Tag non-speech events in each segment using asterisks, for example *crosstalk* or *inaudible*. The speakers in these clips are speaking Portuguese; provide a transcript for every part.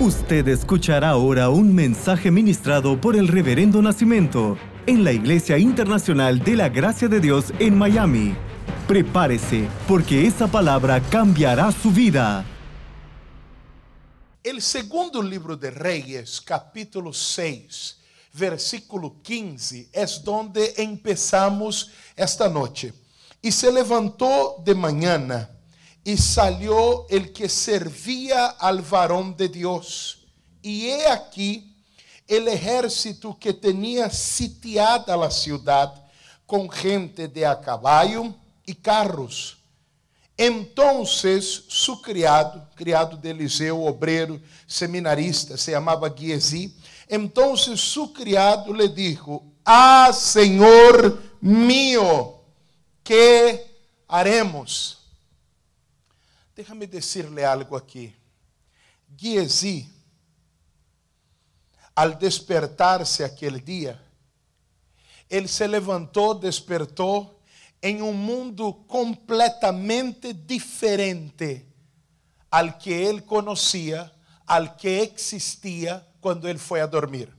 Usted escuchará ahora un mensaje ministrado por el Reverendo Nacimiento en la Iglesia Internacional de la Gracia de Dios en Miami. Prepárese, porque esa palabra cambiará su vida. El segundo libro de Reyes, capítulo 6, versículo 15, es donde empezamos esta noche. Y se levantó de mañana y salió el que servía al varón de Dios. Y he aquí el ejército que tenía sitiada la ciudad con gente de a caballo y carros. Entonces su criado, criado de Eliseu, obrero, seminarista, se llamaba Giesi. Entonces su criado le dijo, ah, Señor mío, ¿qué haremos? Déjame decirle algo aqui. Giesi, al despertar-se aquele dia, ele se levantou, despertou em um mundo completamente diferente al que ele conhecia, al que existia quando ele foi a dormir.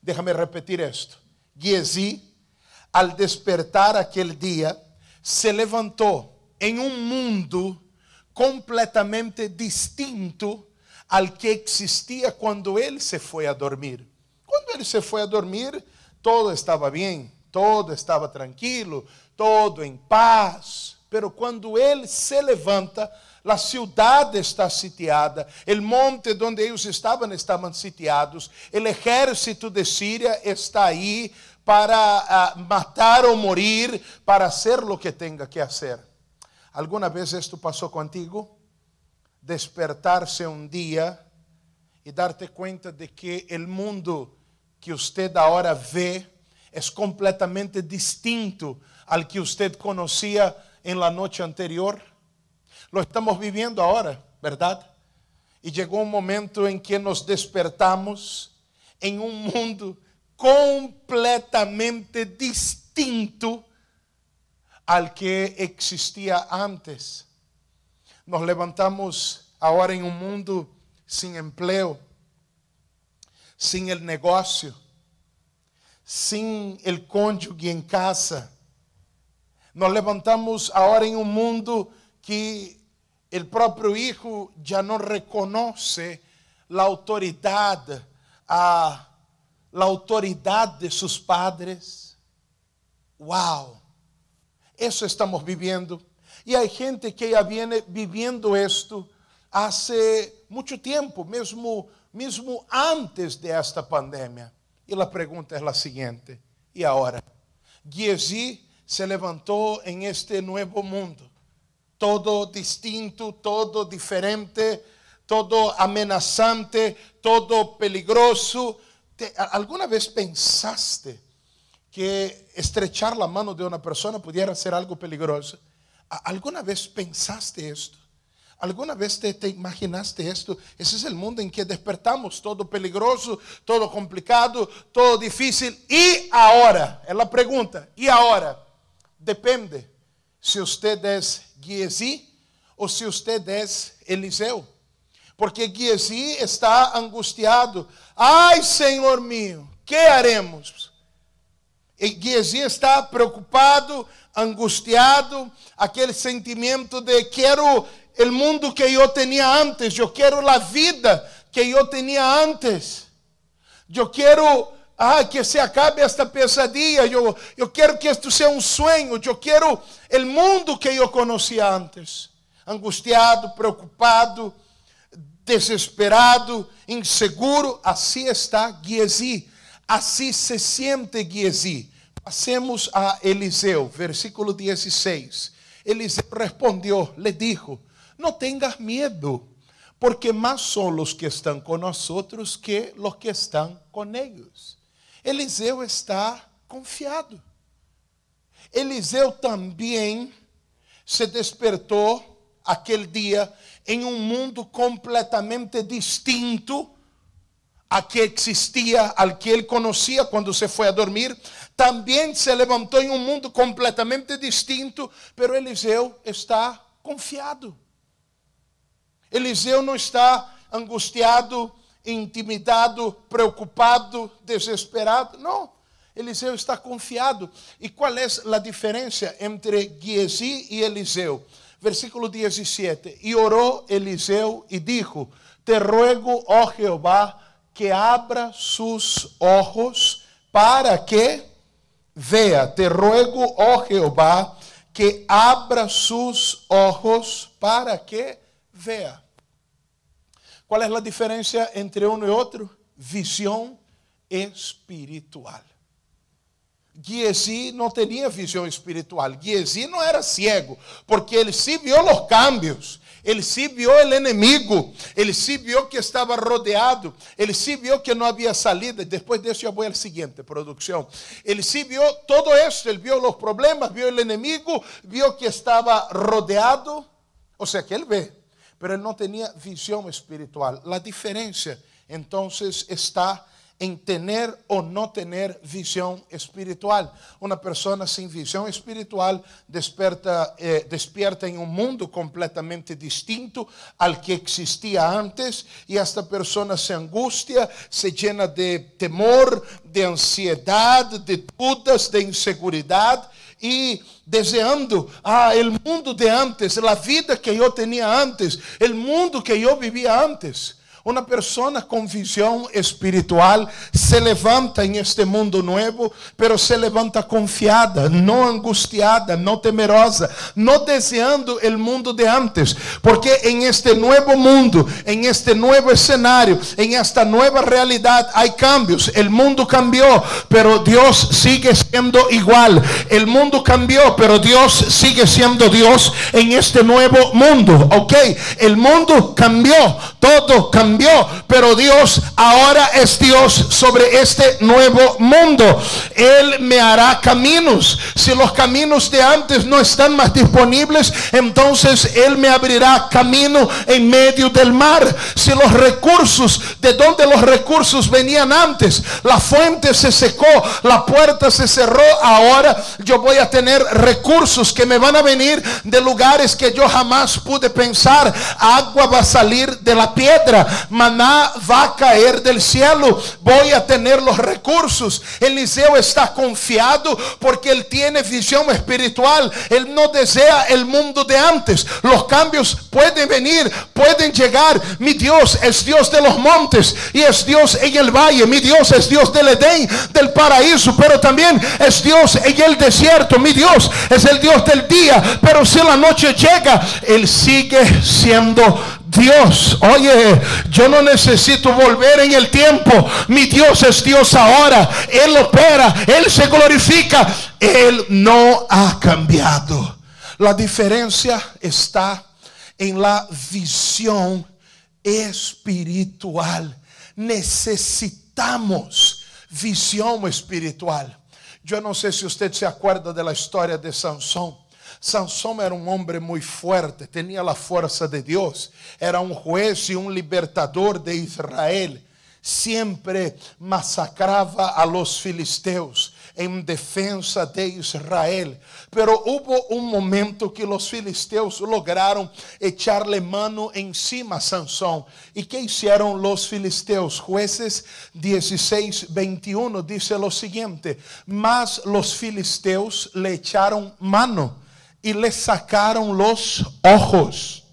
Déjame repetir isto. Giesi, al despertar aquele dia, se levantou em um mundo completamente distinto al que existia quando ele se foi a dormir. Quando ele se foi a dormir, todo estava bem, todo estava tranquilo, todo em paz. Pero quando ele se levanta, a cidade está sitiada, o monte onde eles estavam estavam sitiados, o exército de Síria está aí para matar ou morir, para fazer o que tenha que fazer. ¿Alguna vez esto pasó contigo? Despertarse un día y darte cuenta de que el mundo que usted ahora ve es completamente distinto al que usted conocía en la noche anterior. Lo estamos viviendo ahora, ¿verdad? Y llegó un momento en que nos despertamos en un mundo completamente distinto al que existía antes. Nos levantamos ahora en un mundo sin empleo, sin el negocio, sin el cónyuge en casa. Nos levantamos ahora en un mundo que el propio hijo ya no reconoce la autoridad a la autoridad de sus padres. Wow. Eso estamos viviendo. E há gente que já viene viviendo esto hace muito tempo, mesmo, mesmo antes de esta pandemia. E a pergunta é a seguinte: e agora? Giesi se levantou em este novo mundo, todo distinto, todo diferente, todo amenazante, todo peligroso. ¿Alguna vez pensaste? Que estrechar la mano de una persona pudiera ser algo peligroso. ¿Alguna vez pensaste esto? ¿Alguna vez te, te, imaginaste esto? Ese es el mundo en que despertamos, todo peligroso, todo complicado, todo difícil. Y ahora, es la pregunta, ¿y ahora? Depende si usted es Giesi o si usted es Eliseo. Porque Giesi está angustiado. Ay, Señor mío, ¿qué haremos? Giesi está preocupado, angustiado, aquele sentimento de quero o mundo que eu tinha antes, eu quero a vida que eu tinha antes. Eu quero ah, que se acabe esta pesadilla, eu, eu quero que isto seja um sonho, eu quero o mundo que eu conhecia antes. Angustiado, preocupado, desesperado, inseguro, assim está Giesi. Assim se sente Giesi. Passemos a Eliseu, versículo 16. Eliseu respondeu, le dijo: No tengas miedo, porque más son los que están con nosotros que los que están con ellos. Eliseu está confiado. Eliseu também se despertou aquele dia em um mundo completamente distinto a que existia, al que ele conhecia quando se foi a dormir, também se levantou em um mundo completamente distinto, pero Eliseu está confiado. Eliseu não está angustiado, intimidado, preocupado, desesperado. Não. Eliseu está confiado. E qual é a diferença entre Giesi e Eliseu? Versículo 17. E orou Eliseu e dijo: Te ruego, oh Jehová, que abra sus ojos para que vea. Te ruego, oh Jehová, que abra sus ojos para que vea. Qual é a diferença entre um e outro? Visão espiritual. Giesi não tinha visão espiritual. Giesi não era cego, porque ele se viu os cambios. Ele se viu o inimigo, ele se viu que estava rodeado, ele se viu que não havia salida. Depois disso, eu vou ao seguinte, produção. Ele se viu todo isso, ele viu os problemas, viu o inimigo, viu que estava rodeado. Ou seja, que ele vê, mas ele não tinha visão espiritual. A diferença, então, está em ter ou não ter visão espiritual. Uma pessoa sem visão espiritual desperta, eh, despierta em um mundo completamente distinto ao que existia antes e esta pessoa se angustia, se llena de temor, de ansiedade, de dúvidas, de inseguridade e desejando ah, o mundo de antes, a vida que eu tinha antes, o mundo que eu vivia antes. Una persona con visión espiritual se levanta en este mundo nuevo, pero se levanta confiada, no angustiada, no temerosa, no deseando el mundo de antes, porque en este nuevo mundo, en este nuevo escenario, en esta nueva realidad hay cambios. El mundo cambió, pero Dios sigue siendo igual. El mundo cambió, pero Dios sigue siendo Dios en este nuevo mundo. Ok, el mundo cambió, todo cambió pero Dios ahora es Dios sobre este nuevo mundo. Él me hará caminos. Si los caminos de antes no están más disponibles, entonces Él me abrirá camino en medio del mar. Si los recursos, de donde los recursos venían antes, la fuente se secó, la puerta se cerró, ahora yo voy a tener recursos que me van a venir de lugares que yo jamás pude pensar. Agua va a salir de la piedra maná va a caer del cielo, voy a tener los recursos. Eliseo está confiado porque él tiene visión espiritual, él no desea el mundo de antes. Los cambios pueden venir, pueden llegar. Mi Dios es Dios de los montes y es Dios en el valle. Mi Dios es Dios del Edén, del paraíso, pero también es Dios en el desierto. Mi Dios es el Dios del día, pero si la noche llega, Él sigue siendo Dios, oye, yo no necesito volver en el tiempo. Mi Dios es Dios ahora. Él opera, Él se glorifica. Él no ha cambiado. La diferencia está en la visión espiritual. Necesitamos visión espiritual. Yo no sé si usted se acuerda de la historia de Sansón. Sansão era um homem muito forte, tinha a força de Deus, era um juez e um libertador de Israel. Sempre massacrava a los filisteus em defesa de Israel. Pero hubo um momento que os filisteus lograram echarle mano encima a Sansão. E que hicieron os filisteus? Jueces 16, 21 dice lo seguinte: Mas los filisteus le echaron mano y le sacaron los ojos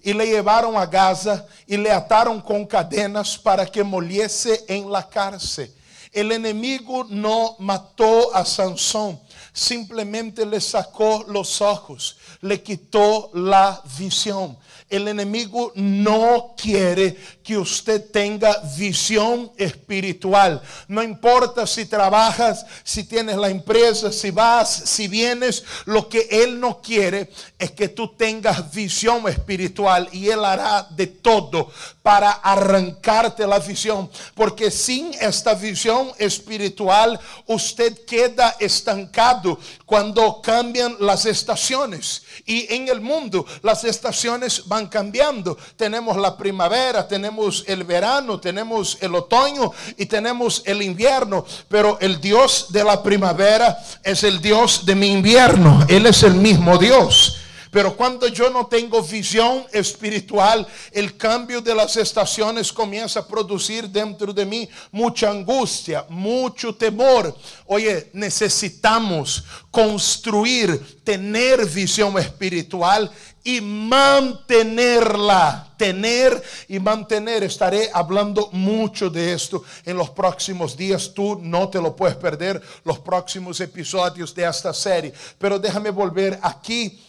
y le llevaron a Gaza y le ataron con cadenas para que moliese en la cárcel. El enemigo no mató a Sansón, simplemente le sacó los ojos, le quitó la visión. El enemigo no quiere que usted tenga visión espiritual. No importa si trabajas, si tienes la empresa, si vas, si vienes, lo que él no quiere es que tú tengas visión espiritual y él hará de todo para arrancarte la visión, porque sin esta visión espiritual usted queda estancado cuando cambian las estaciones. Y en el mundo las estaciones van cambiando. Tenemos la primavera, tenemos el verano, tenemos el otoño y tenemos el invierno. Pero el Dios de la primavera es el Dios de mi invierno. Él es el mismo Dios. Pero cuando yo no tengo visión espiritual, el cambio de las estaciones comienza a producir dentro de mí mucha angustia, mucho temor. Oye, necesitamos construir, tener visión espiritual y mantenerla. Tener y mantener. Estaré hablando mucho de esto en los próximos días. Tú no te lo puedes perder los próximos episodios de esta serie. Pero déjame volver aquí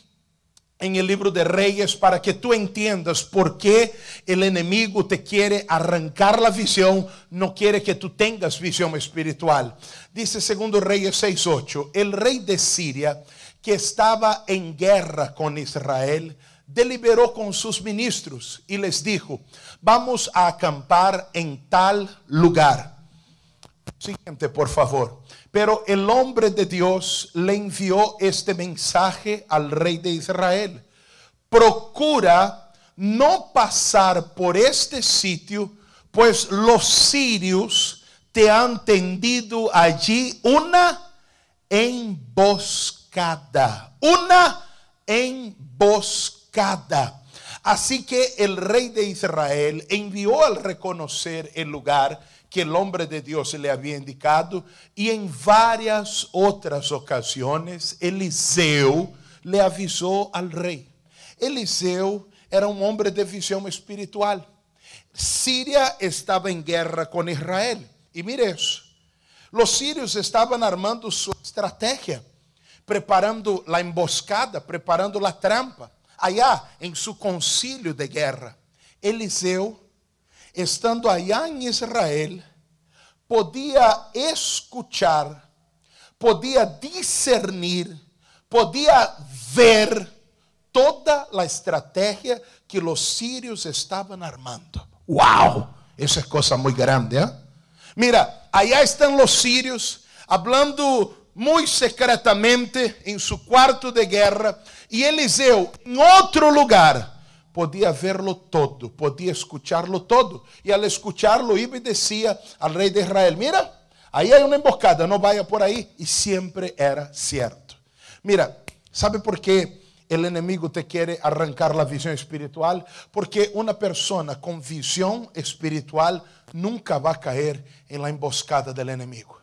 en el libro de Reyes para que tú entiendas por qué el enemigo te quiere arrancar la visión, no quiere que tú tengas visión espiritual. Dice segundo Reyes 6:8, el rey de Siria que estaba en guerra con Israel, deliberó con sus ministros y les dijo, vamos a acampar en tal lugar. Siguiente, por favor. Pero el hombre de Dios le envió este mensaje al rey de Israel. Procura no pasar por este sitio, pues los sirios te han tendido allí una emboscada una emboscada. Así que el rey de Israel envió al reconocer el lugar que el hombre de Dios le había indicado y en varias otras ocasiones Eliseo le avisó al rey. Eliseo era un hombre de visión espiritual. Siria estaba en guerra con Israel. Y mire eso. Los sirios estaban armando su estrategia preparando a emboscada, preparando a trampa. Allá em seu concílio de guerra, Eliseu, estando allá em Israel, podia escuchar, podia discernir, podia ver toda a estratégia que os sírios estavam armando. ¡Wow! Essa é coisa muito grande, ¿eh? Mira, allá estão os sírios hablando muy secretamente em seu quarto de guerra e Eliseu, em outro lugar, podia verlo todo, podia escucharlo todo. E al escucharlo, iba e decía al rei de Israel: Mira, aí há uma emboscada, não vaya por aí. E sempre era certo. Mira, ¿sabe por quê? el enemigo te quiere arrancar la visión espiritual, porque una persona con visión espiritual nunca va a caer en la emboscada del enemigo.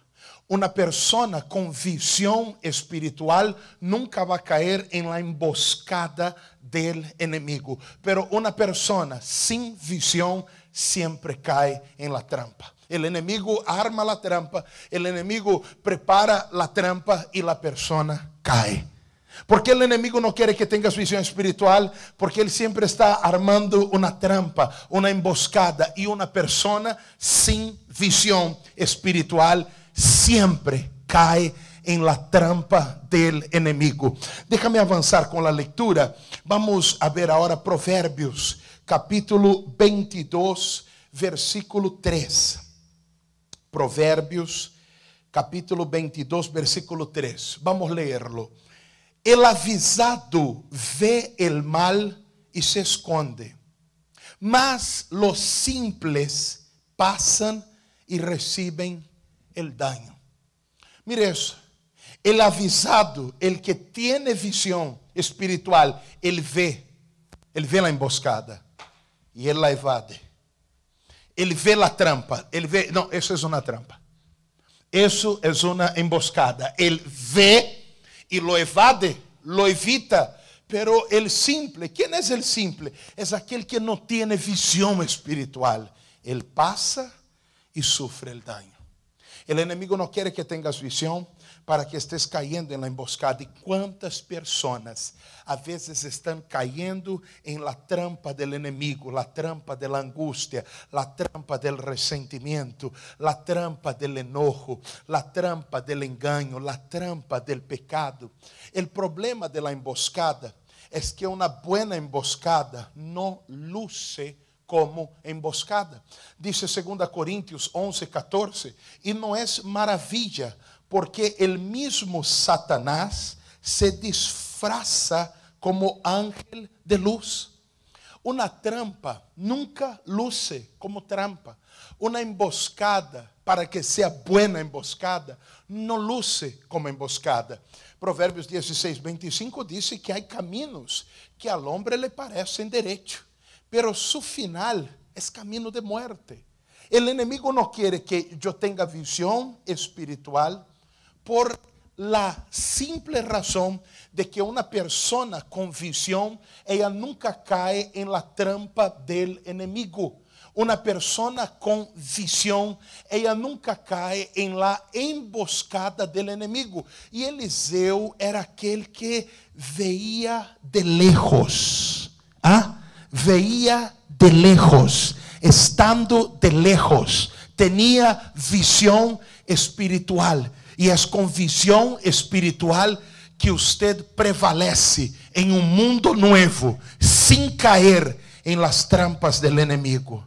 Una persona con visión espiritual nunca va a caer en la emboscada del enemigo, pero una persona sin visión siempre cae en la trampa. El enemigo arma la trampa, el enemigo prepara la trampa y la persona cae. Porque el enemigo no quiere que tengas visión espiritual, porque él siempre está armando una trampa, una emboscada y una persona sin visión espiritual siempre cae en la trampa del enemigo. Déjame avanzar con la lectura. Vamos a ver ahora Proverbios, capítulo 22, versículo 3. Proverbios, capítulo 22, versículo 3. Vamos a leerlo. El avisado ve el mal y se esconde, mas los simples pasan y reciben el daño. Mire eso. El avisado, el que tiene visión espiritual, él ve, él ve la emboscada y él la evade. Él ve la trampa, él ve, no, eso es una trampa. Eso es una emboscada. Él ve y lo evade, lo evita. Pero el simple, ¿quién es el simple? Es aquel que no tiene visión espiritual. Él pasa y sufre el daño. El enemigo no quiere que tengas visión para que estés cayendo en la emboscada. ¿Y cuántas personas a veces están cayendo en la trampa del enemigo, la trampa de la angustia, la trampa del resentimiento, la trampa del enojo, la trampa del engaño, la trampa del pecado? El problema de la emboscada es que una buena emboscada no luce como emboscada. Dice 2 Coríntios 11, 14, e não é maravilha, porque el mismo Satanás se disfraza como ángel de luz. Una trampa nunca luce como trampa. Una emboscada, para que sea buena emboscada, no luce como emboscada. Provérbios 16, 25 dice que hay caminos que al hombre le parecen derecho, pero su final es camino de muerte. El enemigo no quiere que yo tenga visión espiritual por la simple razón de que una persona con visión, ella nunca cae en la trampa del enemigo. Una persona con visión, ella nunca cae en la emboscada del enemigo. Y Eliseo era aquel que veía de lejos. ¿ah? Veía de lejos, estando de lejos, tenía visión espiritual. E é com visão espiritual que usted prevalece em um mundo novo, sem cair em las trampas del enemigo.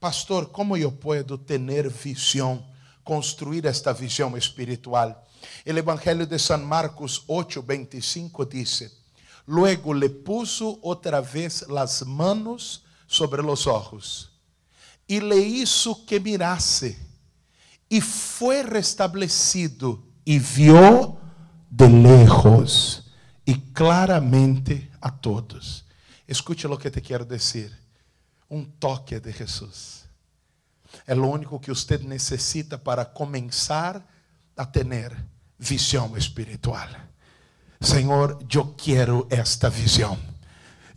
Pastor, como eu posso ter visão, construir esta visão espiritual? O Evangelho de San Marcos 8, 25 diz: Luego le puso outra vez las manos sobre los ojos e le hizo que mirase e foi restabelecido e viu de lejos e claramente a todos. Escute o que te quero dizer. Um toque de Jesus. É o único que você necessita para começar a ter visão espiritual. Senhor, eu quero esta visão.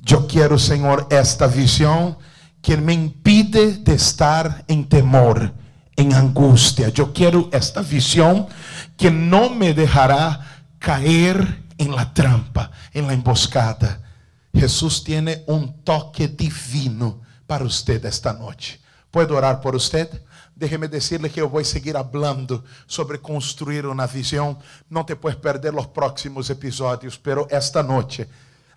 Eu quero, Senhor, esta visão que me impide de estar em temor em angústia. Eu quero esta visão que não me deixará cair em la trampa, em la emboscada. Jesus tem um toque divino para você esta noite. Pode orar por você? Déjeme decirle que eu vou seguir hablando sobre construir uma visão. Não te puedes perder os próximos episódios, pero esta noite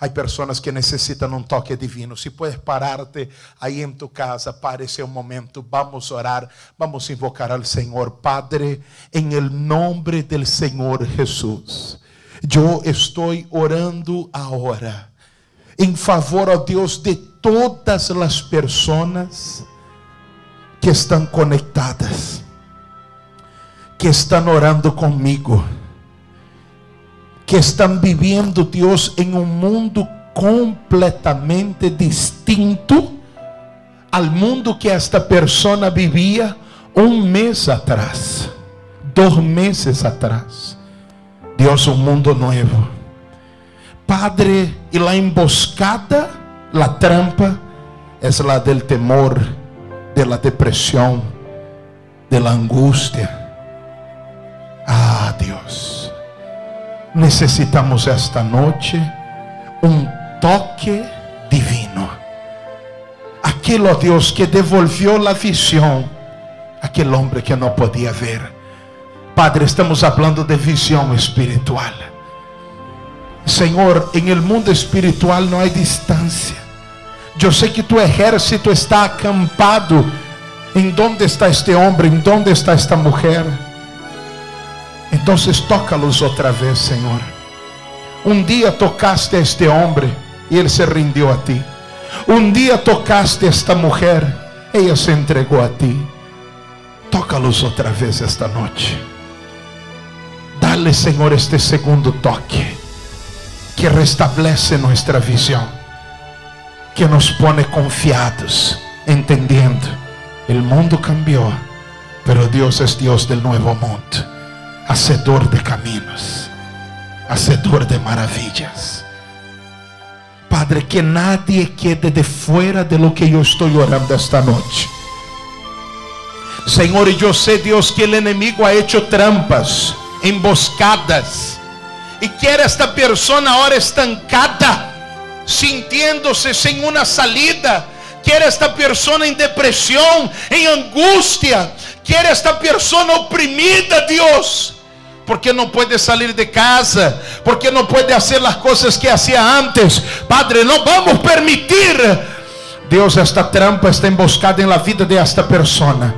Há pessoas que necessitam um toque divino. Se puedes pararte aí em tu casa, pare esse momento. Vamos orar, vamos invocar ao Senhor. Padre, em el del Senhor Jesus. Eu estou orando agora em favor, ó Deus, de todas as pessoas que estão conectadas, que estão orando comigo que estão vivendo, Deus, em um mundo completamente distinto ao mundo que esta pessoa vivia um mês atrás, dois meses atrás. Deus, um mundo novo. Padre, e la emboscada, la trampa, é la del temor, de la depressão, de la angústia. Necessitamos esta noite um toque divino. Aquele, ó Deus, que devolveu a visão aquele homem que não podia ver. Padre, estamos falando de visão espiritual. Senhor, em el mundo espiritual não há distância. Eu sei que tu exército está acampado. Em onde está este homem? Em onde está esta mulher? Então toca-los outra vez, Senhor. Um dia tocaste a este homem e ele se rendeu a ti. Um dia tocaste a esta mulher, ela se entregou a ti. Toca-los outra vez esta noite. Dale, Senhor, este segundo toque que restabelece nossa visão, que nos pone confiados, entendendo. O mundo cambiou, pero Deus é Deus del novo mundo hacedor de caminos, hacedor de maravillas. Padre, que nadie quede de fuera de lo que yo estoy orando esta noche. Senhor, e eu sei, Deus, que o inimigo ha hecho trampas, emboscadas, e quer esta pessoa ahora estancada, sintiendo-se sem uma salida, quer esta pessoa em depressão, em angústia, quer esta pessoa oprimida, Deus porque não pode sair de casa, porque não pode fazer as coisas que hacía antes. Padre, não vamos permitir. Deus, esta trampa está emboscada em la vida de esta persona.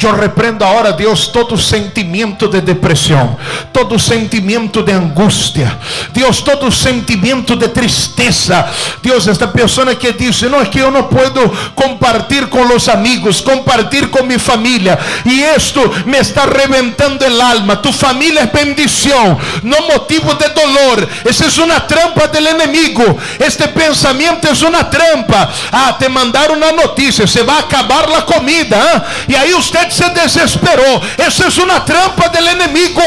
Eu repreendo agora, Deus, todo sentimento de depressão, todo sentimento de angústia, Deus, todo sentimento de tristeza. Deus, esta pessoa que diz: Não, é que eu não posso compartilhar com os amigos, compartilhar com minha família, e isto me está reventando el alma. Tu família é bendição, não motivo de dolor. Essa é uma trampa do inimigo. Este pensamento é uma trampa. Ah, te mandaram uma notícia: se vai acabar a comida. Hein? E aí você se desesperou. Essa é uma trampa do inimigo.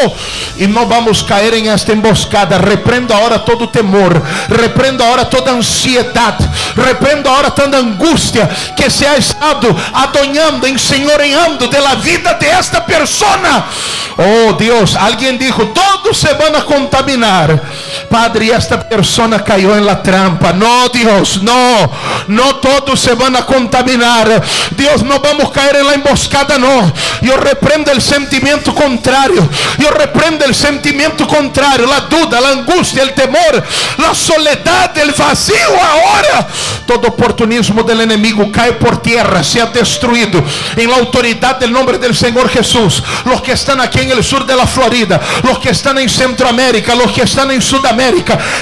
E não vamos cair em esta emboscada. Reprendo agora todo temor. Reprendo agora toda ansiedade. Reprendo agora toda angústia que se ha estado adonhando, ensenhoreando de la vida de esta. Oh Deus, alguém dijo: todos se van a contaminar. Padre, esta persona caiu en la trampa. No, Dios, no. No todos se van a contaminar. Dios, no vamos a caer en la emboscada, no. Yo reprendo el sentimiento contrario. Yo reprendo el sentimiento contrario. La duda, la angustia, el temor, la soledad, el vacío ahora. Todo oportunismo del enemigo cae por tierra, sea destruido. En la autoridad del nombre del Señor Jesús. Los que están aquí en el sur de la Florida, los que están en Centroamérica, los que están en Sudamérica,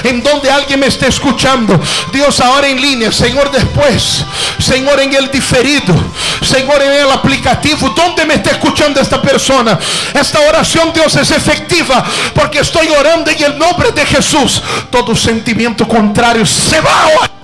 en donde alguien me esté escuchando. Dios ahora en línea, Señor después, Señor en el diferido, Señor en el aplicativo, donde me está escuchando esta persona. Esta oración, Dios, es efectiva porque estoy orando en el nombre de Jesús. Todo sentimiento contrario se va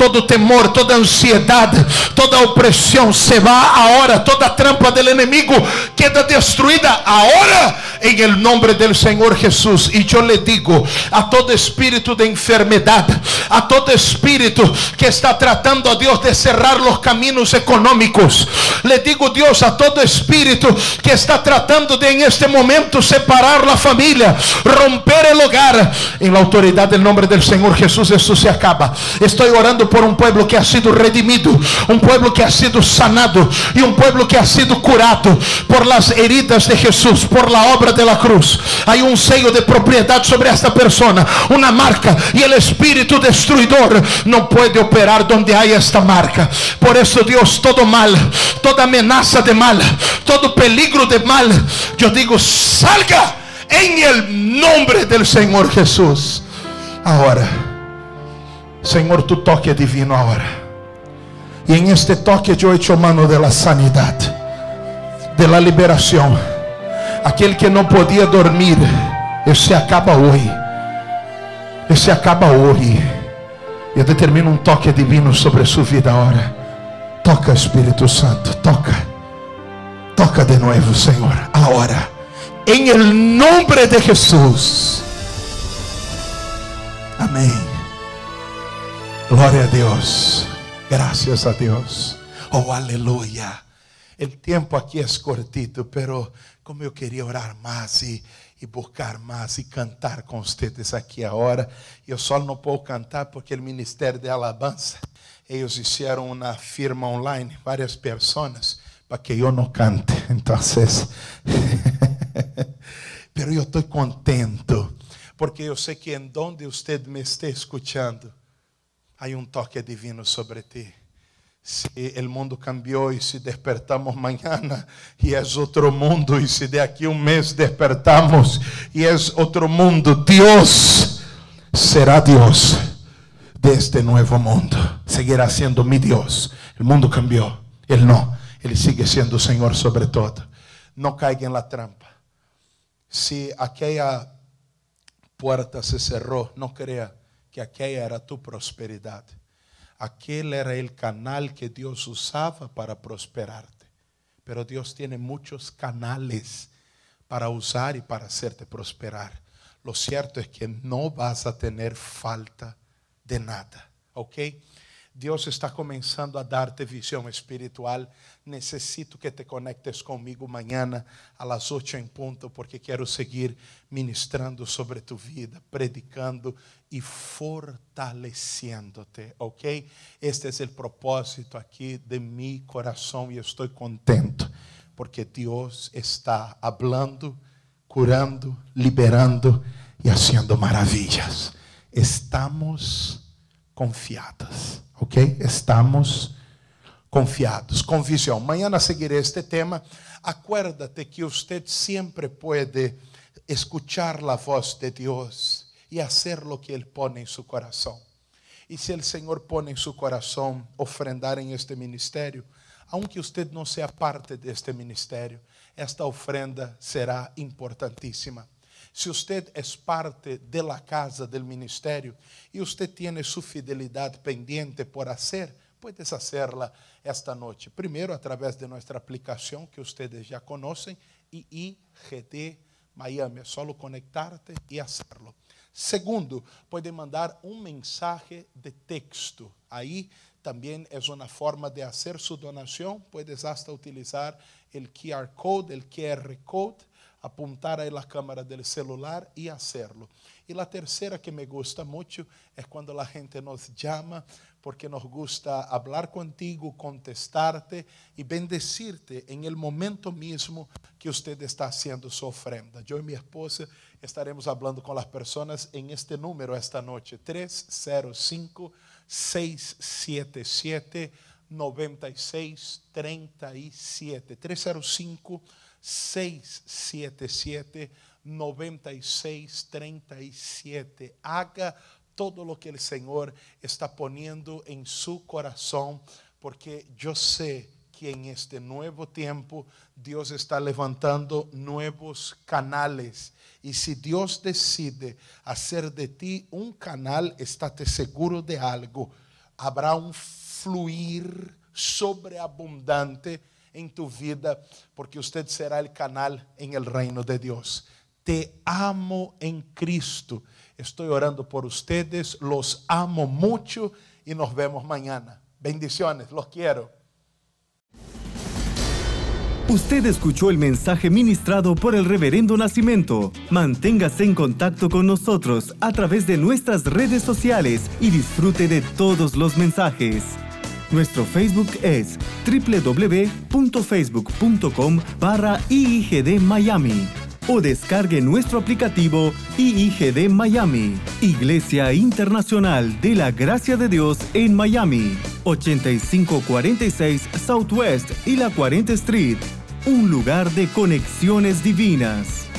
todo temor, toda ansiedade, toda opressão se va ahora, toda trampa del enemigo queda destruída ahora en el nombre del Señor Jesús. Y yo le digo a todo espíritu de enfermedad, a todo espíritu que está tratando a Dios de cerrar los caminos económicos, le digo Dios a todo espíritu que está tratando de en este momento separar la familia, romper el hogar, en la autoridad del nombre del Señor Jesús, eso se acaba. Estoy orando por un pueblo que ha sido redimido, un pueblo que ha sido sanado y un pueblo que ha sido curado por las heridas de Jesús, por la obra de la cruz. Hay un sello de propiedad sobre esta persona, una marca y el espíritu destruidor no puede operar donde hay esta marca. Por eso Dios, todo mal, toda amenaza de mal, todo peligro de mal, yo digo, salga en el nombre del Señor Jesús. Ahora, Señor, tu toque divino ahora. Y en este toque yo he hecho mano de la sanidad, de la que não podia dormir, esse acaba hoje. Esse acaba hoje. Eu determino um toque divino sobre a sua vida agora. Toca, Espírito Santo, toca. Toca de novo, Senhor, agora. Em el nombre de Jesus. Amém. Glória a Deus. Graças a Deus. Oh, aleluia. O tempo aqui é cortito, pero como eu queria orar mais e, e buscar mais e cantar com vocês aqui agora. Eu só não posso cantar porque o Ministério de Alabança, eles fizeram uma firma online, várias pessoas, para que eu não cante. *laughs* Então, *laughs* pero eu estou contento, porque eu sei que em onde você me está escutando, há um toque divino sobre ti si el mundo cambió y si despertamos mañana y es otro mundo y si de aquí un mes despertamos y es otro mundo, Dios será Dios de este nuevo mundo. Seguirá siendo mi Dios. El mundo cambió, Él no. Él sigue siendo Señor sobre todo. No caiga en la trampa. Si aquella puerta se cerró, no crea que aquella era tu prosperidad. Aquel era el canal que Dios usaba para prosperarte. Pero Dios tiene muchos canales para usar y para hacerte prosperar. Lo cierto es que no vas a tener falta de nada. ¿Ok? Dios está comenzando a darte visión espiritual. Necesito que te conectes conmigo mañana a las 8 en punto, porque quiero seguir ministrando sobre tu vida, predicando y fortaleciéndote. ¿Ok? Este es el propósito aquí de mi corazón y estoy contento, porque Dios está hablando, curando, liberando y haciendo maravillas. Estamos confiados. ¿Ok? Estamos confiados, con visión. Mañana seguiré este tema. Acuérdate que usted siempre puede escuchar la voz de Dios y hacer lo que Él pone en su corazón. Y si el Señor pone en su corazón ofrendar en este ministerio, aunque usted no sea parte de este ministerio, esta ofrenda será importantísima. Si usted es parte de la casa del ministerio y usted tiene su fidelidad pendiente por hacer, puedes hacerla esta noche. Primero a través de nuestra aplicación que ustedes ya conocen, IIGD Miami. Es solo conectarte y hacerlo. Segundo, puede mandar un mensaje de texto. Ahí también es una forma de hacer su donación. Puedes hasta utilizar el QR code, el QR code, apuntar ahí la cámara del celular y hacerlo. Y la tercera que me gusta mucho es cuando la gente nos llama porque nos gusta hablar contigo, contestarte y bendecirte en el momento mismo que usted está haciendo su ofrenda. Yo y mi esposa estaremos hablando con las personas en este número esta noche, 305 677 9637 305 677 9637 Haga todo lo que el Señor está poniendo en su corazón, porque yo sé que en este nuevo tiempo Dios está levantando nuevos canales. Y si Dios decide hacer de ti un canal, estate seguro de algo. Habrá un fluir sobreabundante en tu vida, porque usted será el canal en el reino de Dios. Te amo en Cristo. Estoy orando por ustedes, los amo mucho y nos vemos mañana. Bendiciones, los quiero. Usted escuchó el mensaje ministrado por el reverendo Nacimiento. Manténgase en contacto con nosotros a través de nuestras redes sociales y disfrute de todos los mensajes. Nuestro Facebook es www.facebook.com barra IIGD Miami o descargue nuestro aplicativo IIGD Miami, Iglesia Internacional de la Gracia de Dios en Miami, 8546 Southwest y la 40 Street, un lugar de conexiones divinas.